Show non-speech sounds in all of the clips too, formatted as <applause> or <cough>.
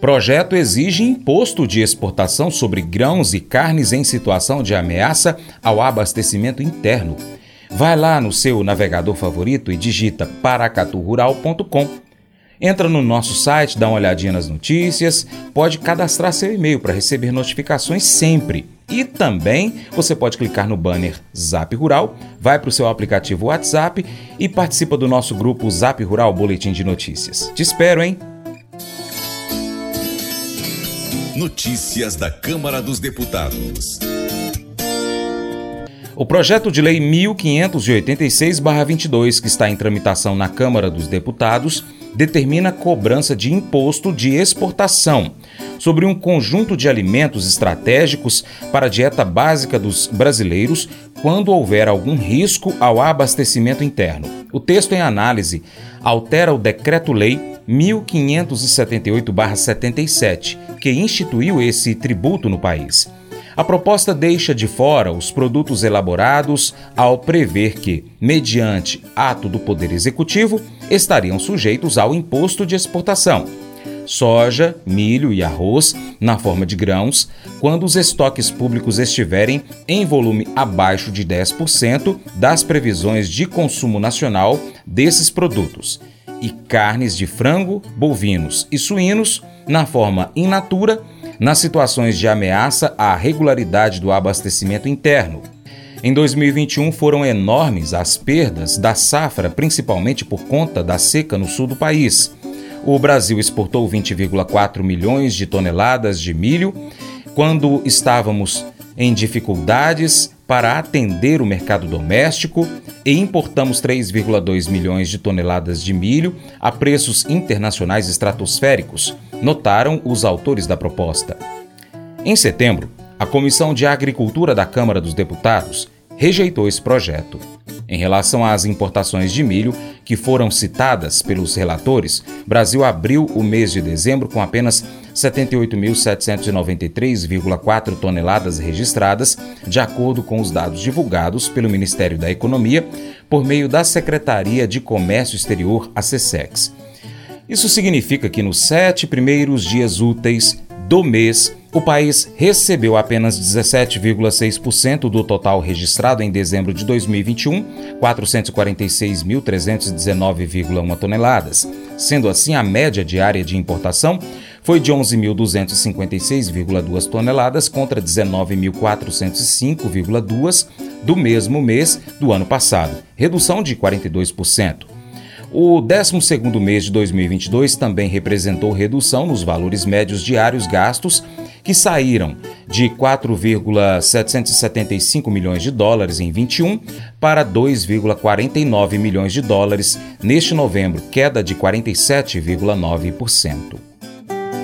Projeto exige imposto de exportação sobre grãos e carnes em situação de ameaça ao abastecimento interno. Vai lá no seu navegador favorito e digita paracaturural.com. Entra no nosso site, dá uma olhadinha nas notícias, pode cadastrar seu e-mail para receber notificações sempre. E também você pode clicar no banner Zap Rural, vai para o seu aplicativo WhatsApp e participa do nosso grupo Zap Rural Boletim de Notícias. Te espero, hein? Notícias da Câmara dos Deputados. O projeto de lei 1586-22, que está em tramitação na Câmara dos Deputados, determina cobrança de imposto de exportação sobre um conjunto de alimentos estratégicos para a dieta básica dos brasileiros quando houver algum risco ao abastecimento interno. O texto em análise altera o Decreto-Lei 1578-77, que instituiu esse tributo no país. A proposta deixa de fora os produtos elaborados ao prever que, mediante ato do Poder Executivo, estariam sujeitos ao imposto de exportação. Soja, milho e arroz, na forma de grãos, quando os estoques públicos estiverem em volume abaixo de 10% das previsões de consumo nacional desses produtos e carnes de frango, bovinos e suínos na forma in natura, nas situações de ameaça à regularidade do abastecimento interno. Em 2021 foram enormes as perdas da safra, principalmente por conta da seca no sul do país. O Brasil exportou 20,4 milhões de toneladas de milho quando estávamos em dificuldades para atender o mercado doméstico e importamos 3,2 milhões de toneladas de milho a preços internacionais estratosféricos, notaram os autores da proposta. Em setembro, a Comissão de Agricultura da Câmara dos Deputados rejeitou esse projeto. Em relação às importações de milho, que foram citadas pelos relatores, Brasil abriu o mês de dezembro com apenas 78.793,4 toneladas registradas, de acordo com os dados divulgados pelo Ministério da Economia por meio da Secretaria de Comércio Exterior, a. Isso significa que nos sete primeiros dias úteis do mês, o país recebeu apenas 17,6% do total registrado em dezembro de 2021, 446.319,1 toneladas. Sendo assim, a média diária de importação foi de 11.256,2 toneladas contra 19.405,2 do mesmo mês do ano passado, redução de 42%. O 12º mês de 2022 também representou redução nos valores médios diários gastos, que saíram de 4,775 milhões de dólares em 21 para 2,49 milhões de dólares neste novembro, queda de 47,9%.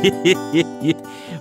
<laughs>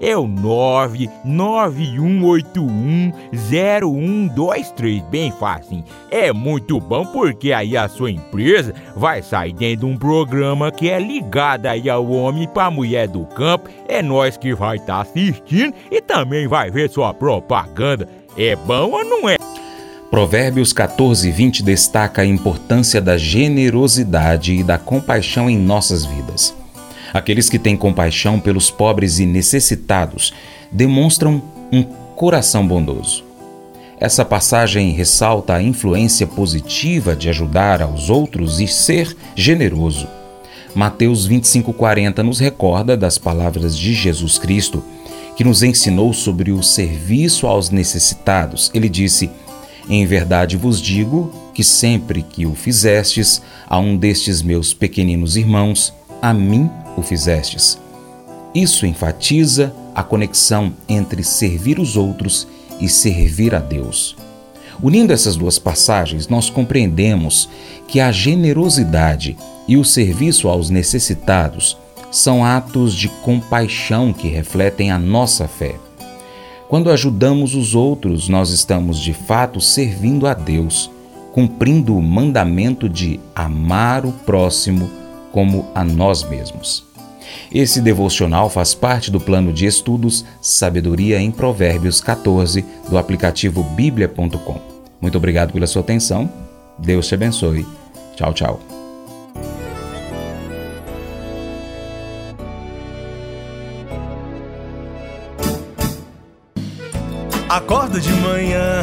é o 991810123, bem fácil. É muito bom porque aí a sua empresa vai sair dentro de um programa que é ligado aí ao homem para mulher do campo. É nós que vai estar tá assistindo e também vai ver sua propaganda. É bom ou não é? Provérbios 14, 20 destaca a importância da generosidade e da compaixão em nossas vidas. Aqueles que têm compaixão pelos pobres e necessitados demonstram um coração bondoso. Essa passagem ressalta a influência positiva de ajudar aos outros e ser generoso. Mateus 25:40 nos recorda das palavras de Jesus Cristo, que nos ensinou sobre o serviço aos necessitados. Ele disse: em verdade vos digo que sempre que o fizestes a um destes meus pequeninos irmãos, a mim o fizestes. Isso enfatiza a conexão entre servir os outros e servir a Deus. Unindo essas duas passagens, nós compreendemos que a generosidade e o serviço aos necessitados são atos de compaixão que refletem a nossa fé. Quando ajudamos os outros, nós estamos de fato servindo a Deus, cumprindo o mandamento de amar o próximo como a nós mesmos. Esse devocional faz parte do plano de estudos Sabedoria em Provérbios 14 do aplicativo bíblia.com. Muito obrigado pela sua atenção. Deus te abençoe. Tchau, tchau. Acordo de manhã